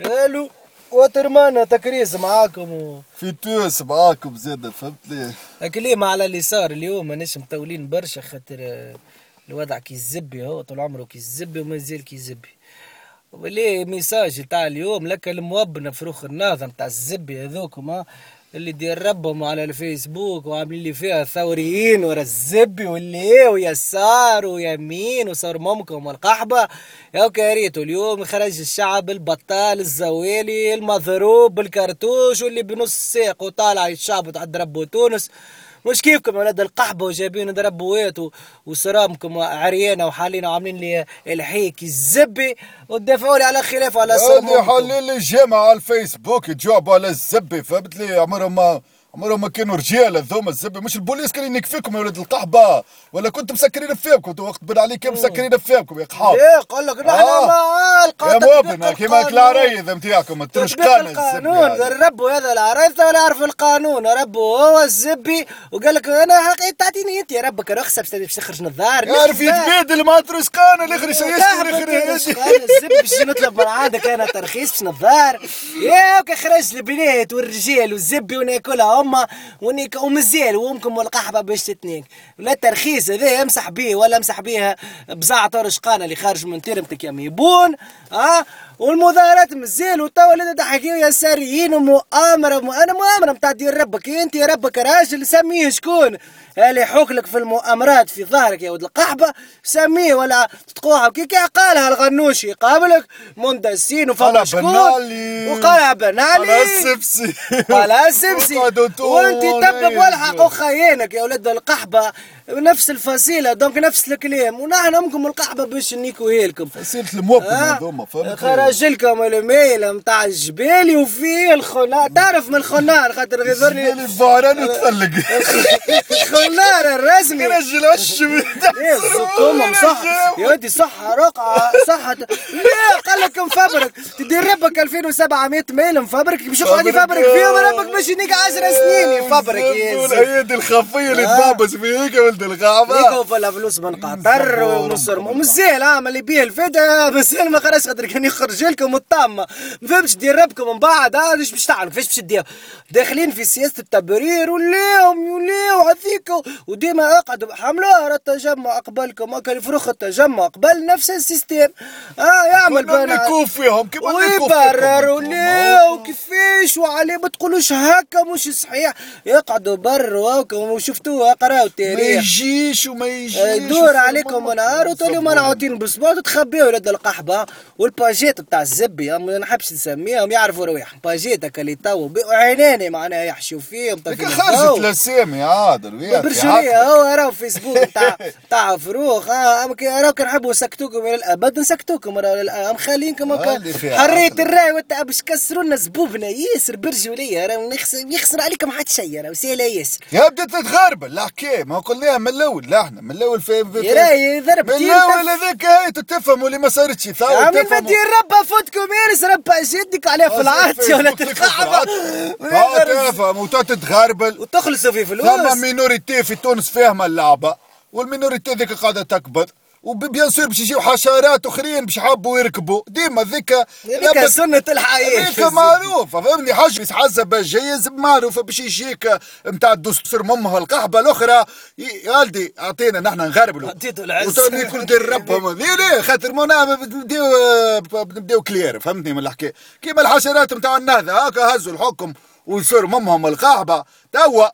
ألو ألو وترمانا تكريس معاكم و... في توس معاكم زاد فهمت لي كلمة على اللي صار اليوم ماناش مطولين برشا خاطر الوضع كي الزبي هو طول عمره كي الزبي وما زال كي الزبي وليه ميساج تاع اليوم لك الموبنة فروخ الناظر تاع الزبي هذوكم اللي دير ربهم على الفيسبوك وعاملين لي فيها ثوريين ورا الزبي واللي إيه ويسار ويمين وصار ممكن والقحبة. يا كاريتو اليوم خرج الشعب البطال الزوالي المضروب بالكرتوش واللي بنص ساق وطالع الشعب تاع ربو تونس. مش كيفكم ولاد؟ القحبة وجايبين دربوات وسرامكم عريانة وحالين عاملين لي الحيك الزبي وتدافعوا لي على خلاف على هذه حليل الجامعة على الفيسبوك يتجاوبوا على الزبي فهمت لي عمرهم ما عمرهم ما كانوا رجال هذوما الزبي مش البوليس كان يكفيكم يا ولد القحبه ولا كنتم مسكرين فيكم وقت بن عليك مسكرين فيكم يا قحاب. إيه قال لك نحن آه. ما يا موبنا كيما العريض نتاعكم الترشقان القانون. ربو هذا العريض ولا يعرف القانون. ربو هو الزبي وقال لك أنا حقيقة تعطيني أنت يا ربك رخصه باش تخرج من الدار يعرف يتبادل مع ترشقان الآخر يشتري الزبي باش نطلب من عندك أنا ترخيص باش نظار. يا خرج البنات والرجال والزبي وناكلها هما ونيك ومزيال وأمكم والقحبة باش تتنيك لا الترخيص هذا امسح به ولا امسح بها بزعتر رشقانة اللي خارج من تيرمتك يا ميبون ها أه؟ والمظاهرات مزيل وتوا اللي تحكيو يا ساريين ومؤامرة أنا مؤامرة نتاع دير ربك. أنت يا ربك؟ راجل سميه شكون؟ اللي يحوك لك في المؤامرات في ظهرك يا ولد القحبة سميه ولا تقوها كي قالها الغنوشي قابلك مندسين وفما شكون؟ وقالها بنالي. قالها السبسي قالها السبسي وأنت تبب والحق وخيانك يا ولد القحبة. نفس الفصيلة دونك نفس الكلام. ونحن امكم القحبه باش نيكوها لكم فصيلة الموكل هذوما فهمت؟ خرج لكم الميل نتاع الجبالي وفيه الخنار تعرف من الخنار خاطر الجبالي الفاران وتفلق. الخنار الرسمي. رجل امم صح. يا ودي صحة رقعة صحة. ليه؟ قال لك مفبرك تدير ربك 2700 ميل مفبرك باش يقعد يفبرك فيهم ربك باش يديك 10 سنين. يفبرك يا الايادي الخفية اللي تبابس فيك ولد الغابة. ليكو فلا فلوس من قطر ومصر ومزيل عام اللي بيه الفدا. بس أنا ما خرجش خاطر كان يخرج لكم الطامة. ما فهمتش دير ربكم من بعد. هذا إيش باش تعمل كيفاش باش تدير داخلين في سياسة التبرير وليهم وليو هذيك وديما اقعدوا حملوها التجمع قبلكم كان يفرخ التجمع. قبل نفس السيستم. آه يعمل بنا. نكوف فيهم؟ كيما ويبرر وليو كيفاش وعليه ما تقولوش هكا. مش صحيح. يقعدوا برا وشفتوها قراو التاريخ. يجيش وما يجيش يدور عليكم نهار وتوليو منعوتين باسبوع تخبيو ولاد القحبة والباجيت بتاع الزبي ما نحبش نسميهم يعرفوا رواحهم باجيت هكا اللي تو عيناني معناها يحشوا فيهم خرجت الاسامي عاد برشليه هو راهو فيسبوك تاع تاع فروخ. آه راهو كنحبوا نسكتوكم إلى الأبد نسكتوكم راهو مخلينكم حرية الراي وانت باش كسروا لنا زبوبنا ياسر برجولية راهو يخسر عليكم حتى شيء راهو سهله ياسر. يا بدات تتغربل لا ما من الأول لا إحنا من الأول في, راهي ضرب من الأول هذاك هاي تفهموا اللي ما صارتش ثاور من بدي ربا فوتكم يارس ربا جدك عليه في يا ولد القحبه تفهم وتتغربل وتخلصوا في فلوس. ثم مينوريتي في تونس فاهمه اللعبه والمينوريتي ذيك قاعدة تكبر. و bien sûr باش يجيو حشرات أخرين باش يحبوا يركبوا. ديما ذيك ذيك سنة الحياة ذيك معروفة فهمني؟ حاجة حسب جايز معروفة باش يجيك نتاع الدستور ممها القحبة الأخرى. يا ولدي أعطينا نحن نغربلوا عطيتو العز. كل دير ربهم. ليه خاطر منا نبداو نبداو clair فهمتني من الحكاية كيما الحشرات نتاع النهضة هاكا هزوا الحكم ويصير ممهم القحبة. توا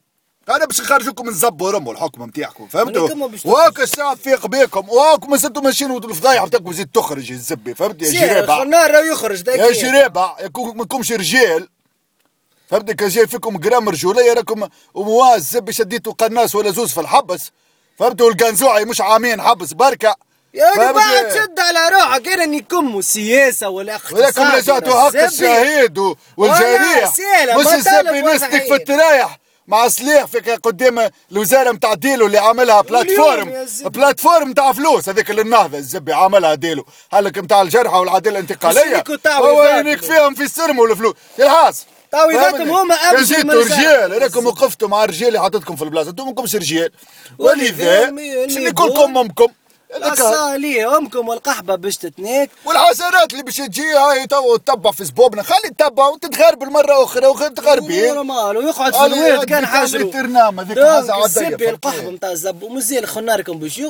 أنا باش نخرجوكم من زب الحكم نتاعكم فهمتوا؟ واك الشعب فيق بيكم واك ما زدتوا ماشيين الفضايح بتاعكم زيد تخرج الزبي فهمت يا جريبة. النار يخرج يا جريبة ما كنتمش رجال. فهمت كان جاي فيكم جرام رجوليه راكم ومواز زبي شديتوا قناص ولا زوز في الحبس. فهمتوا؟ القنزوعي مش عامين حبس بركة. يا ولدي بعد شد على روحك أنا نكم السياسة والاقتصاد ولكم لجأتوا حق الشهيد والجريح. مش الزبي نسلك في الترايح. مع صليح في قدام الوزارة نتاع ديلو اللي عاملها بلاتفورم. بلاتفورم نتاع فلوس هذيك اللي النهضه الزبي عاملها ديلو. هلك نتاع الجرحى والعدالة الانتقالية. هو ينيك فيهم في السرم والفلوس. الحاس. تعويضاتهم هما أبو جيتوا رجال راكم وقفتوا مع الرجال اللي حطيتكم في البلاصة. أنتم ماكمش رجال. ولذا كلكم امكم هذاك الصالية أمكم والقحبة باش تتنيك والحسنات اللي باش تجي هاي تو تتبع في سبوبنا خلي تتبع وتتغرب مرة أخرى وتغربين نورمال ويقعد في الواد هذه كان كان حاجرو الترنام، هذيك دونك حاجة عادية، الزبي فهمتني؟ القحبة نتاع الزب. ومزيان خناركم باش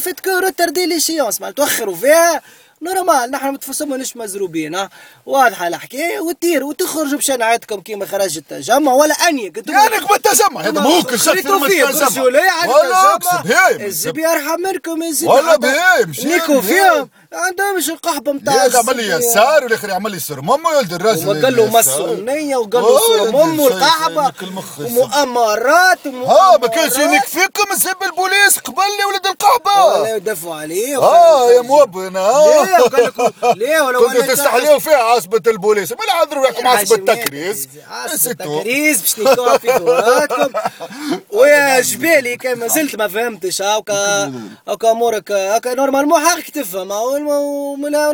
فيت كو روتردي لي شيونس معناتها توخروا فيها. نورمال نحن متفصلين مش مزروبين ها؟ واضحة الحكاية وتطير وتخرجوا بشنعتكم كيما خرج التجمع ولا انيك أنتم يعني بالتجمع هذا ممكن خليتوا شكل فيه التجمع. ولا التجمع. اقصد هاي الزبي يرحم منكم الزبي ولا عندهم- بهاي، مشي نيكو. فيهم عندهمش القحبة نتاع هذا عمل لي. يسار والاخر يعمل لي سر ماما ولد الراجل وما قال له. مسوا النية وقال له والقحبة شايف المخ ومؤامرات ها ما كانش يكفيكم سب البوليس قبل لي ولد ولا القحبة يدافعوا عليه آه يا موبن ها ليه؟ وقال لكم ليه؟ ولا كنتوا تستحليوا فيها عصبة البوليس. ما عذروا لكم عصبة التكريس عصبة التكريس باش نيكوها في دوراتكم. ويا جبالي كان ما زلت ما فهمتش. هاكا هاكا امورك هاكا نورمالمون حقك تفهم.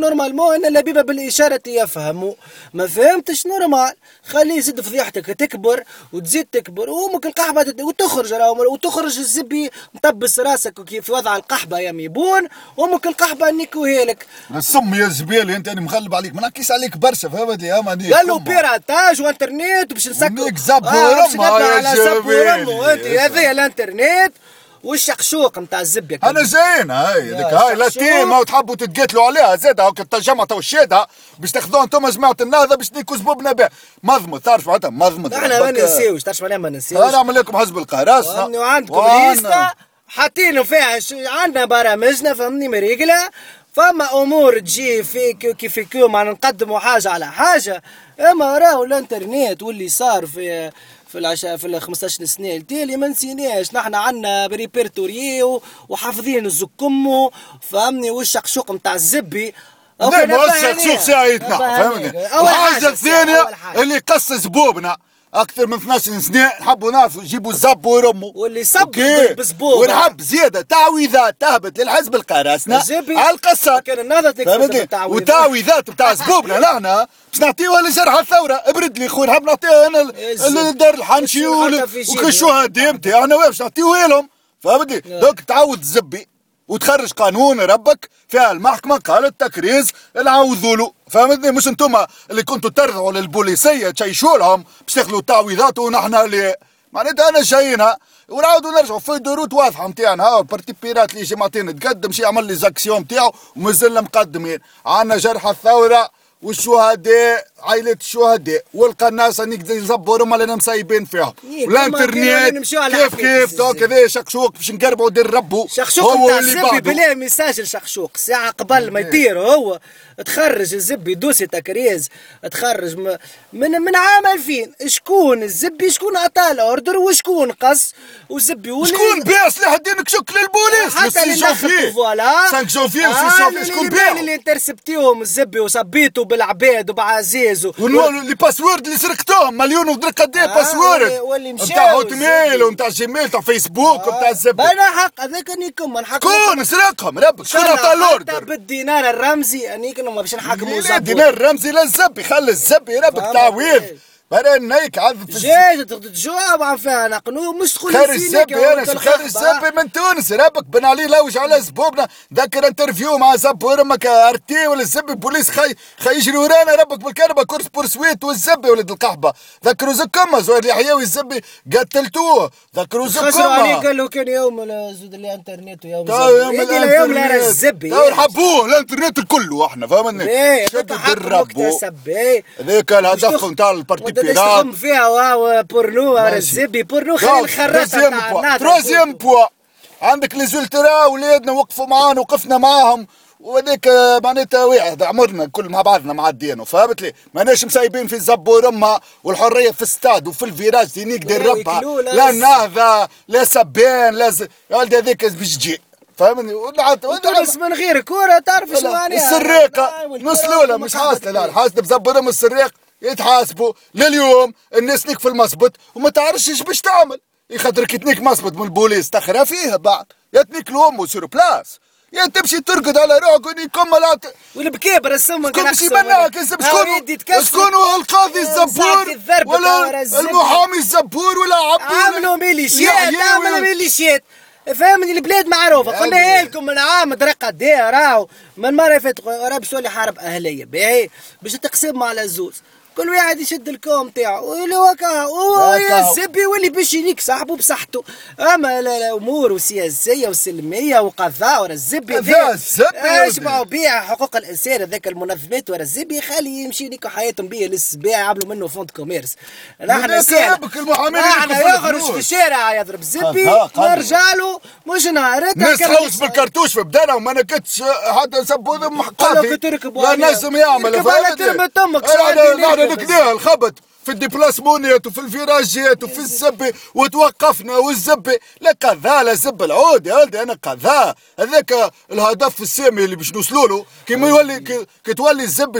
نورمالمون إن اللبيبة بالإشارة يفهموا ما فهمتش نورمال خليه يزيد فضيحتك تكبر وتزيد تكبر. وأمك القحبة وتخرج وتخرج الزبي مطبس راسك وكيف في وضع القحبة يا ميبون. وأمك القحبة نيكوها لك. السم يا زبيلي أنت أنا مغلب عليك. ما نحكيش عليك برشا. فهمتني قال له بيراتاج وانترنت باش نسكر. ونيك زب آه، على زب جبالي. ورمى انت هذا الانترنت والشقشوق نتاع الزبيه أنا زين هاي هذيك هاي لا. تيمة وتحبوا تتقاتلوا عليها زاد هاك التجمع تو الشيدة باش تاخذوها أنتم جماعة النهضة باش نيكوا زبوبنا بها مضمض تعرف معناتها؟ مضمض إحنا ما. ننساوش تعرف معناها ما أنا ننساوش أعمل لكم حزب وعندكم وأنا- ليستا حاطين فيها. عندنا برامجنا فهمني مريقلة. فما أمور تجي في كيف كيو معناها نقدموا حاجة على حاجة. إما راهو الانترنت واللي صار في في العشاء في ال 15 سنه التالي ما نسيناش نحن عندنا بريبرتوري وحافظين الزكمو فهمني والشقشوق نتاع الزبي. نبقى وسع هنية. سوق ساعتنا فهمني؟ أول حاجة. اللي قص زبوبنا. أكثر من 12 سنة نحبوا نعرفوا يجيبوا الزب ورموا واللي صب. بزبوبة. ونحب زيادة. تعويذات تهبط للحزب القراصنه. على القصر. كان بالتعويذات. وتعويذات بتاع زبوبنا لهنا باش نعطيوها لجرح الثورة. ابرد لي خويا نحب نعطيها أنا الزب. لدار الحنشي. وكالشهداء نتاعنا باش نعطيوها لهم. فهمتني؟ دوك تعود الزبي. وتخرج قانون ربك فيها المحكمة قالت تكريز نعوذوا له. فهمتني؟ مش أنتم اللي كنتوا ترضعوا للبوليسية تشيشوا لهم باش تاخذوا تعويضات ونحن اللي معناتها أنا جاينا ونعاودوا نرجعوا في دروت واضحة نتاعنا ها بارتي بيرات اللي يجي معطينا تقدم شي يعمل لي زاكسيون نتاعو ومازلنا مقدمين. عندنا جرحى الثورة والشهداء عائلة الشهداء والقناصة نقدر نزبرهم اللي مسايبين فيهم إيه، والانترنت كيف كيف؟ دوك. هذا شكشوك باش نقربوا دير ربو. شخشوق هو اللي بعده. بلا ميساج لشخشوق ساعة قبل ما يطير هو تخرج الزبي دوسي تكريز تخرج من من عام 2000 شكون الزبي؟ شكون عطاه الأوردر؟ وشكون قص؟ والزبي ولي شكون بيع سلاح الدين كشك للبوليس؟ حتى اللي دخلوا فوالا. 5 جونفي و 6 آه، جونفي اللي- شكون بيع اللي انترسبتيهم الزبي وصبيتوا بالعباد وبعزيز. و- ولي باسورد اللي سرقتوهم مليون ودرك قد إيه باسورد واللي- مشاو نتاع هوت. ميل ونتاع جيميل نتاع فيسبوك ونتاع الزبي أنا حق هذاك نيكم نحكم شكون سرقهم ربك شكون عطى حتى الاوردر بالدينار الرمزي انيك ما باش نحكموا لا زبون دينار رمزي لا خلي الزبي ربك تعويض برا نايك عذب في جاي تجاوب عن فيها نقنو مش تقول خير لي الزبي أنا شو خير الزبي من تونس ربك بن علي لوج على زبوبنا. ذكر انترفيو مع زب ورمك أرتي ولا الزبي بوليس خي خي يجري ورانا ربك بالكربة. كورس بورسويت والزبي ولد القحبة. ذكروا زكما زوير اليحيوي الزبي قتلتوه. ذكروا خسروا عليه زكما قال له كان يوم زود الانترنت ويوم زبي. يوم الإنترنت. الزبي تا نحبوه الإنترنت الكله إحنا فهمني إيه شد مكتسب إيه. ذيك الهدف نتاع البارتي بيرات تخدم فيها واو بورنو. الزبي بورنو خلي الخراطة تروزيام بوا تروزيام بوا. عندك لي زولترا ولادنا وقفوا معانا وقفنا معاهم وهذيك آه، معناتها واحد عمرنا كل مع بعضنا معدينه فهمت لي؟ ماناش مسايبين في زب ورمة والحرية في استاد وفي الفيراج دي نقدر ربها. لا نهضه لا سبان لا ز... ولدي هذيك باش تجي فهمني تونس من غير كوره تعرف شو معناها لولا وما مش حاصلة لا. الحاسده بزبرهم السراق يتحاسبوا لليوم الناس في المصبت وما تعرفش إيش باش تعمل. يخدر كي تنيك مصبت من البوليس تخرى فيها بعد. يا تنيك الأم سور بلاس. يا تمشي ترقد على روحك ونيكم لا والبكيبر السم شكون باش يمنعك شكون شكون هو القاضي الزبور ولا المحامي الزبور ولا عبد عملوا ميليشيات عملوا ميليشيات. فهمني البلاد معروفة. قلنا. لكم من عام إيه راهو من مرة فاتت راه بسولي حرب أهلية. باهي. باش تقسم على الزوز كل واحد يشد الكوم تاعو ويلي وكا هكا. الزبي يولي باش يليك صاحبه بصحته أما لا- لا الأمور والسياسيه والسلمية وقضاء ورا الزبي الزبي. اسمعوا بيع حقوق الإنسان هذاك المنظمات ورا الزبي خلي يمشي ليكوا حياتهم بيه للسباع يعملوا منه فونت كوميرس نحن نحن يخرج. في الشارع يضرب زبي قضاء، قضاء. نرجع له مش نهارتها الناس كان تحوس يحصل. بالكرتوش في بدانا وما نكتش حتى نسبوا تركبوا لا. نجم يعمل يركب على فهمتني؟ نركب نكديها الخبط في الدبلاسمونيات وفي الفيراجيات وفي الزبي وتوقفنا والزبي لا قضاء لا زب العود يا ولدي أنا قضاء هذاك الهدف السامي اللي باش نوصلوا له. كيما يولي كي, تولي الزب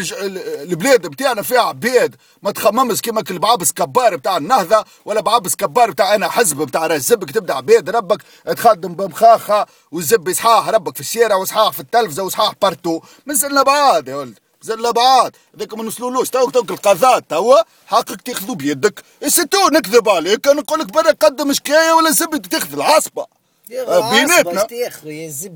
البلاد بتاعنا فيها عباد. ما تخممش كيما كي بعبس كبار بتاع النهضة ولا بعبس كبار بتاع أنا حزب بتاع راس زبك تبدأ عباد ربك تخدم بمخاخة والزب صحاح ربك في الشارع وصحاح في التلفزة وصحاح بارتو. منزلنا بعاد يا ولد زل بعاد هذاك ما نوصلولوش تو توك القضاء توا حقك تاخذوا بيدك. الستو نكذب عليك أنا نقول لك برا قدم شكاية ولا زبد تاخذ العصبة. بيناتنا.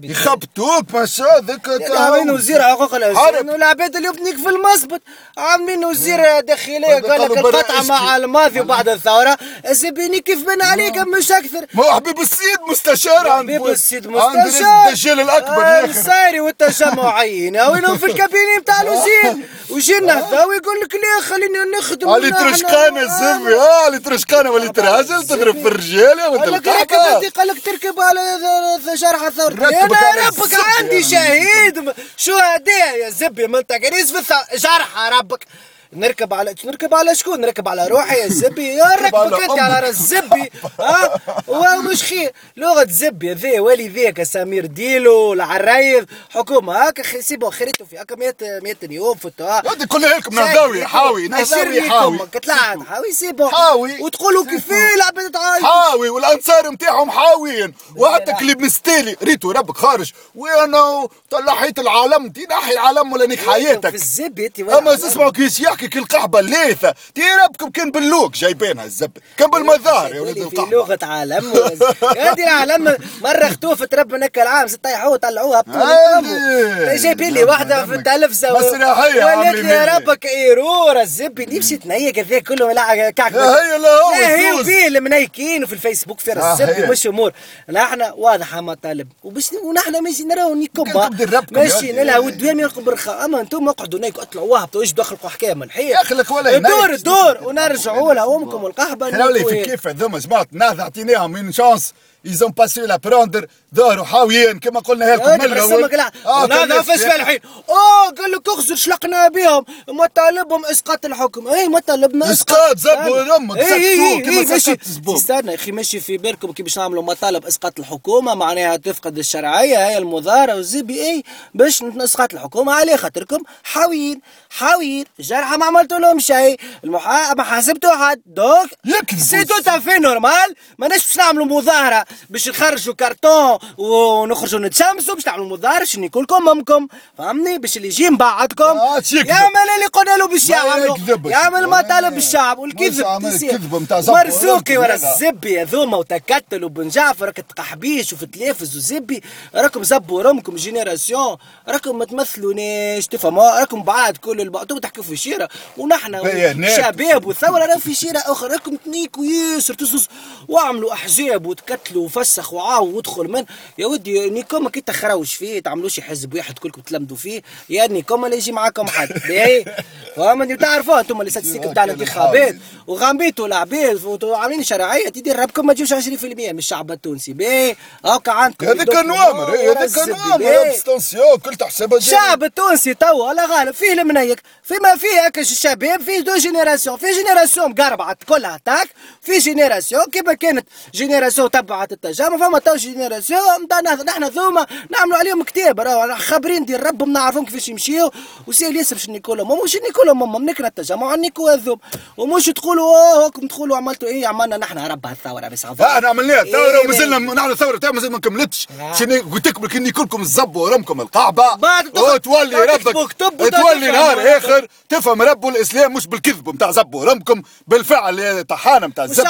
يخبطوك ماشا ذاك عاملين وزير حقوق الانسان. والعباد اللي يبنيك في المصبت عاملين وزير داخلية. هذا قال لك القطعه مع. الماضي وبعد الثورة. الزبيني كيف بان عليك مش أكثر؟ ما هو حبيب السيد مستشار عند حبيب السيد مستشار. الدجال الأكبر آه، يا أخي الصايري والتجمعين وينهم في الكابيني بتاع الوزير؟ ويجي النهضه ويقول لك لا خليني نخدم علي ترشقانه الزبي آه. علي ترشقانه ولي ترهزل تضرب في الرجال يا ولد قال لك تركب ثورتي ركبك أنا على ربك عندي شهيد. شهداء يا زبي؟ في الث- جرح ربك. نركب على نركب على شكون؟ نركب على روحي يا زبي. يا ركبك انت على. راس الزبي ها؟ ومش خير لغة زبي ذي ولي ذيك سمير ديلو العرايض. حكومة هاك سيبوا خيرتوا في هكا 100 100 يوم فتوا هذه كلها لكم. نهضاوي حاوي. نهضاوي حاوي كتلعب حاوي سيبوا حاوي. وتقولوا كيفاه العباد تعايش حاوي والأنصار نتاعهم حاويين. وحتى كليب مستيلي. ريتو ربك خارج. وأنا طلعيت العالم. تي نحي العالم ولا نيك في حياتك الزبي؟ تي أما تسمعوا كيس يحكي كي القحبه الليثة تي ربكم كان باللوك جايبينها الزب كان بالمظاهر يا ولد في القحبه لغة عالم هذه العالم مرة اختوفت ربنا العام طيحوها طلعوها هذه. جايبين لي واحدة في التلفزة مسرحية ولات عاملين لي. ربك ايرور الزبي نمشي تنيك هذا كله كعك هي لا هو لا هي. وفيه المنيكين وفي الفيسبوك في هي. مش أمور نحن واضحة مطالب وباش ونحن ماشي نراو نيكوبا ماشي. نلها والدوام يرقب برخاء أما أنتم اقعدوا نيك اطلعوا وهبطوا إيش دخلكم حكايه أخي لك ولا الدور ينيك. الدور ونرجعوا لها امكم والقحبه خلولي نيكوا في. كيف هذوما جماعة نهضة عطيناهم من شانس. يزون باسي لا بروندر ظهروا حاويين كما قلنا لكم من لا. هذا فاش في الحين. آه قال لك اخزر شلقنا بهم مطالبهم إسقاط الحكم. اي مطالبنا إسقاط. زبوا لأمك، اي اي ماشي. استنى يا أخي ماشي في بالكم كي باش نعملوا مطالب إسقاط الحكومة. معناها تفقد الشرعية هي المظاهره والزبي إي باش نسقط الحكومة. عليه خاطركم حاويين حاويين. جرحى ما عملتوا لهم شيء. المحا... ما حاسبتوا حد. donc. c'est tout à fait normal. ماناش باش نعملوا مظاهره باش نخرجوا كرتون ونخرجوا نتشمسوا باش نعملوا مظاهره باش يكون امكم فهمني؟ باش اللي يجي من بعدكم آه،. يعمل اللي قلنا له باش ما يعملوا. يعمل مطالب آه. الشعب والكذب متاع زبو مرزوقي ورا. الزبي هذوما وتكتل وبن جعفر راك تقحبيش وفي التلافز وزبي. راكم زبوا رمكم جينيراسيون. راكم ما تمثلونيش تفهموا راكم بعاد كل البعض. تحكوا في شيرة. ونحن. شباب والثوره راه في شيرة أخرى. راكم تنيكوا ياسر تزوز واعملوا أحزاب وتكتلوا وفسخ وعاو وادخل من. يا ودي نيكم كي تخروش فيه تعملوا شي حزب واحد كلكم تلمدوا فيه. يا نيكم لا يجي معاكم حد. باهي فهمني تعرفوا أنتم اللي ستستيك بتاع الانتخابات وغامبيتوا العباد وعاملين شرعية. تدير ربكم ما تجوش 20% من الشعب التونسي. باهي هاكا عندكم. هذا كان نوامر إيه، هذا كان نوامر ابستنسيون كل تحسبها الشعب التونسي توا الله غالب. فيه المنيك فيما فيه هكا الشباب فيه دو جينيراسيون في جينيراسيون مقربعت كلها تاك في جينيراسيون كيما كانت جينيراسيون تبعت التجارب فما تو جينيراسيون نحن ذوما نعملوا عليهم كتاب راهو خابرين ديال ربهم نعرفهم كيفاش يمشيو وسي ياسر باش نيكولهم مش نيكولهم نقول لهم؟ هم منكنا التجمع نيكو هذوم ومش تقولوا هوكم تقولوا عملتوا إيه؟ عملنا نحن رب هالثورة بس إحنا عملناها ثوره إيه. ومازلنا نحن ثوره تاع مازال ما كملتش. قلت لكم كني كلكم تزبوا رمكم القعبه وتولي ربك تولي نهار ربك. اخر تفهم رب الإسلام مش بالكذب نتاع زبوا رمكم بالفعل طحانة نتاع الزب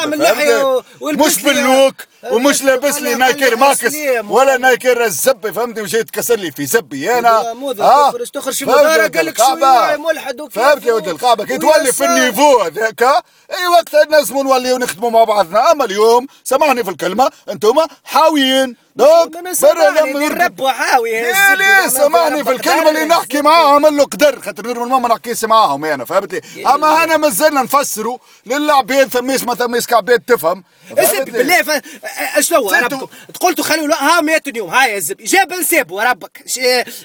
مش باللوك ومش البس- لابس لي خلي ماكس. ولا نايكر الزب فهمتني؟ وجاي تكسر لي في زبي أنا. ذا تخرج- تخرج في مدارة قال لك ملحد فهمت يا ولد القعبة؟ كي تولي في. النيفو هذاك. أي وقت الناس نوليو نخدموا مع بعضنا. أما اليوم سامحني في الكلمة أنتم حاويين. دوك سامحني لما الرب وحاوي ليه ليه سامحني في الكلمة؟ اللي نحكي معاهم له قدر. خاطر نور ما نحكيش معاهم أنا فهمتني أما أنا مازلنا نفسروا للعباد ثميش ما ثميش كعباد تفهم. اسب؟ بالله ف... شنو. ربكم؟ قلتوا خلوا ها 100 يوم هاي الزب جاب نسيبوا ربك. ش...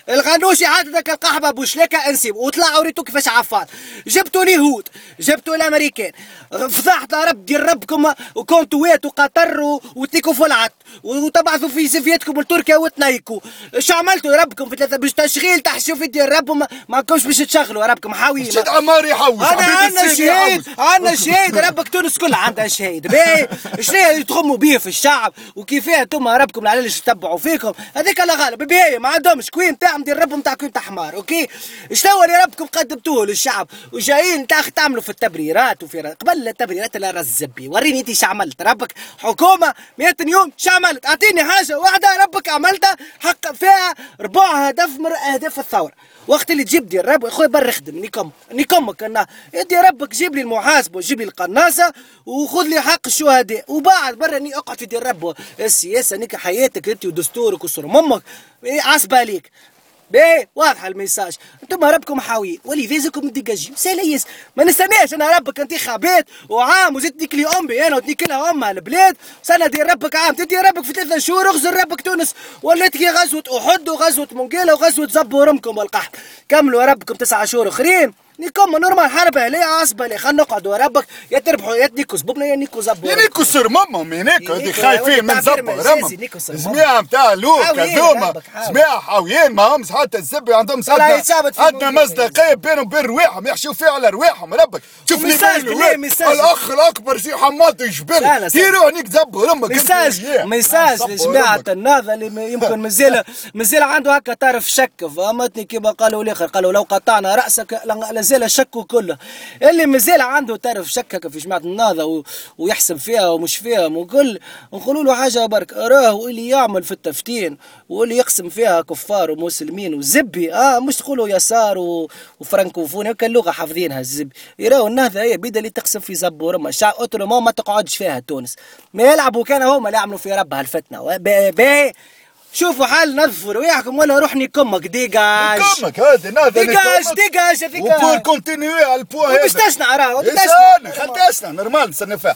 الغنوشي عاد ذاك القحبه بوشليكه انسيب وطلعوا ريتو كيفاش عفان. جبتوا اليهود جبتوا الأمريكان. فضحت رب ديال ربكم وكونتوات وقطر وتيكوا فلعت. وتبعثوا في سفيتكم لتركيا وتنيكوا إيش عملتوا؟ ربكم في ثلاثة باش تشغيل تحشوا في ديال رب وما ما كوش باش تشغلوا. ربكم حاويين شد عمار يحوس انا عندنا شهيد. عندنا شهيد. ربك تونس كلها عندها شهيد. باهي شنو اللي تخموا بيه في الشعب؟ وكيفاه أنتم ربكم العلاج تتبعوا فيكم. هذيك لا غالب. باهي ما عندهمش. كوين تاعهم ديال ربهم تاع كوين تاع حمار أوكي؟ شنو اللي ربكم قدمتوه للشعب؟ وجايين تاخ تعملوا في التبريرات وفي قبل التبريرات لا رزبي وريني انت عملت. ربك حكومة 100 يوم عملت؟ أعطيني حاجة واحدة ربك عملتها حق فيها ربع هدف من أهداف الثورة. وقت اللي تجيب دي الرب خويا بر خدم نيكم نيكمك أنا يدي ربك جيب لي المحاسبه وجيب لي القناصة وخذ لي حق الشهداء. وبعد برا أني أقعد في دي الرب السياسة نيك حياتك أنت ودستورك وسر أمك عصبة عليك. باهي واضحه الميساج. أنتم ربكم حاويين ولذيذكم ديجاجي سليس ما نستناش أنا ربك انتخابات وعام وزدت لي امي أنا وتنيك لها امها البلاد. سنة دير ربك عام تدي ربك في ثلاثة شهور اغزر ربك تونس. ولات كي غزوة أحد وغزوة منقيله وغزوة زب ورمكم والقحط. كملوا ربكم تسعة شهور أخرين. نيكم نورمال حربة ليه عصبة ليه خلينا نقعدوا ربك. يا تربحوا يا تنيكوا زبوبنا يا نيكوا زبوا يا نيكو سر مامهم هناك هذي نيكو خايفين من نيكو سر مامهم. جميع نتاع لوك حاويين هذوما. جميع حاويين. ما همش حتى الزبي عندهم عندنا. مصداقية بينهم وبين رواحهم يحشوا فيها على رواحهم. ربك شوف لي. الأخ الأكبر شي حماط لا، سلام. يروح هنيك زبوا رمك. ميساج ميساج لجماعة النهضة اللي يمكن مازال مازال عنده هكا طرف شك. فهمتني؟ كما قالوا الآخر قالوا لو قطعنا رأسك لازال الشك كله اللي مازال عنده طرف شك هكا في جماعة النهضة و... ويحسب فيها ومش فيها وكل نقولوا له حاجة برك. راهو اللي يعمل في التفتين واللي يقسم فيها كفار ومسلمين وزبي. آه مش تقولوا يسار و... وفرنكوفون هكا اللغة حافظينها الزبي. يراو النهضة هي بيدا اللي تقسم في زب ورمى الشعب اوتونومون ما تقعدش فيها تونس. ما يلعبوا كان هما اللي يعملوا في ربها الفتنة. باهي باهي شوفوا حال نظفوا رواحكم ولا روحني كمك ديجاج كمك هذا نهضة ديجاج ديجاج وبور هذيك كونتينيوي على البوا هذا وباش تشنع راهو استنى تشنع خل تسنى نورمال نستنى فيها.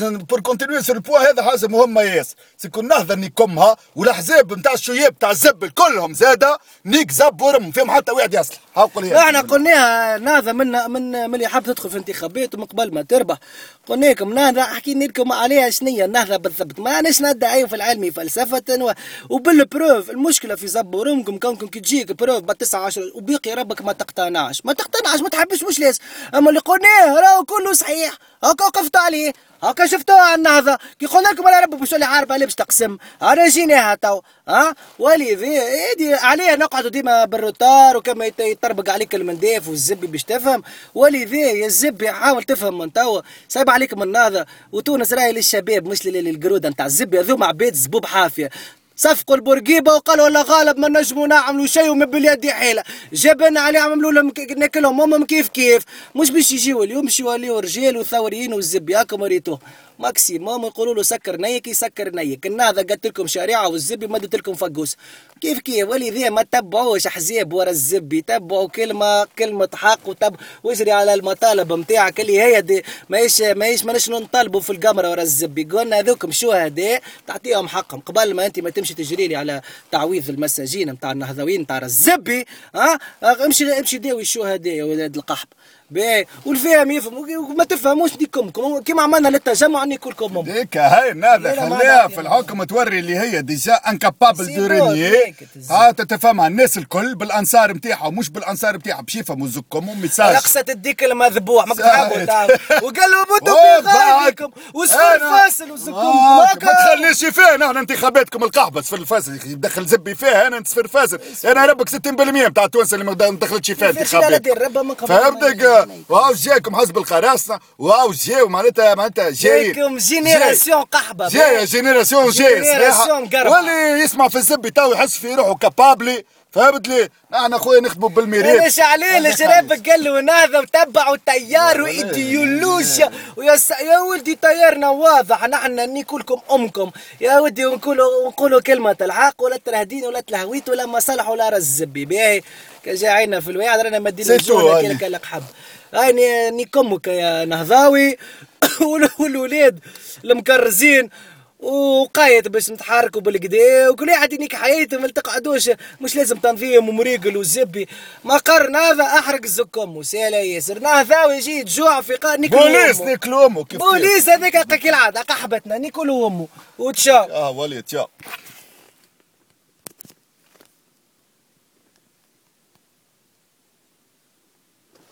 بور كونتينيو سور البوا هذا حاجة مهمة ياسر سيكون نهضه نيكمها والاحزاب نتاع الشياب تاع الزبل كلهم زادة نيك زب ورم فيهم حتى واحد يصلح. هاقول هي إحنا قلناها نهضة من من من اللي حاب تدخل في انتخابات ومن قبل ما تربح. قلنا لكم نهضة حكينا لكم عليها شنية النهضة بالضبط. ما ناش ندعي في العلمي فلسفة و... وبالبروف المشكلة في زب ورمكم كونكم كي تجيك بروف بالتسعة عشر وبيقي ربك ما تقتنعش. ما تقتنعش ما تحبش مش لازم أما اللي قلناه راهو كله صحيح. هكا وقفت عليه. هكا شفتوها على النهضة كي قلنا لكم على ربك باش اللي باش تقسم. أنا جيناها تو ها؟ ولذي هادي عليه نقعدوا ديما بالروتار وكما يطربق عليك المنداف والزبي باش تفهم. ولذي يا الزبي حاول تفهم من توا صعب عليك من النهضة وتونس راهي للشباب مش لل- للقرودة نتاع الزبي. هذوما عباد زبوب حافية. صفقوا البورقيبة وقالوا لا غالب ما نجموا نعملوا شيء وما باليد حيلة. جبنا عليه عملوا لهم ناكلهم هم كيف كيف. مش باش يجيوا اليوم باش يوليوا رجال وثوريين والزبي هاكم ريتوه maximum يقولوا له سكر نيك يسكر نيك. النهضه قالت لكم شريعه والزبي مدت لكم فقوس. كيف كيف؟ ولذا ما تبعوش احزاب ورا الزبي. تبعوا كلمه كلمة حق وتب واجري على المطالب نتاعك اللي هي دي. ماهيش ماهيش ماناش نطالبوا في القمره ورا الزبي. قلنا هذوكم شهداء تعطيهم حقهم. قبل ما أنت ما تمشي تجري لي على تعويض المساجين نتاع النهضويين نتاع الزبي ها؟ امشي امشي داوي الشهداء يا ولاد القحب. باهي والفهم يفهم وما تفهموش ديكمكم كيما عملنا للتجمع نيكلكم. ديك هاي ما خليها في. الحكم توري اللي هي ديجا انكابابل دو رينيي هيك. ها تتفهمها الناس الكل بالأنصار نتاعها ومش بالأنصار نتاعها باش يفهموا زكم وميساج رقصة الديك المذبوح ما صحيح. تحبوا تعرف وقال له موتوا أوه، في غايبكم أنا- فاصل وزكم. آه،. ما تخليش فيه نحن انتخاباتكم القحبس في الفاسل يدخل زبي فيها أنا صفر فاسل أنا ربك 60% بتاع التوانسه اللي ما دخلتش فيها انتخابات. دير واو جاكم حزب القراصنة. واو جاو معناتها معناتها جاي. جايكم جينيراسيون قحبة. جاي جينيراسيون جاي جينيراسيون. قربة. واللي يسمع في الزبي تو يحس في روحه كابابلي فهمت لي؟ إحنا خويا نخدموا بالميريت أنا شعليل شرابك قال له نهضه وتبعوا تيار وايديولوجيا ويا س... يا ولدي تيارنا واضح. نحن نيكلكم أمكم. يا ودي ونقولوا ونقولوا كلمة الحق ولا ترهدين ولا تلهويت ولا مصالح ولا رزبي باهي كجاعينا في الوعد رانا مدين سي تو، الجوله. كي لك حب. هاي ني- نيكمك يا نهضاوي. وال- والولاد المكرزين. وقايت باش نتحركوا بالكدا وكل واحد ينيك حياته ما تقعدوش مش لازم تنظيم ومريقل وزبي. ما قرن هذا أحرق الزكم وسالا ياسر نهضاوي يجي يتجوع في قا نيكلو بوليس كيف كيف. بوليس هذاك كي العادة قحبتنا نيكلو امه وتشاو. آه وليت يا.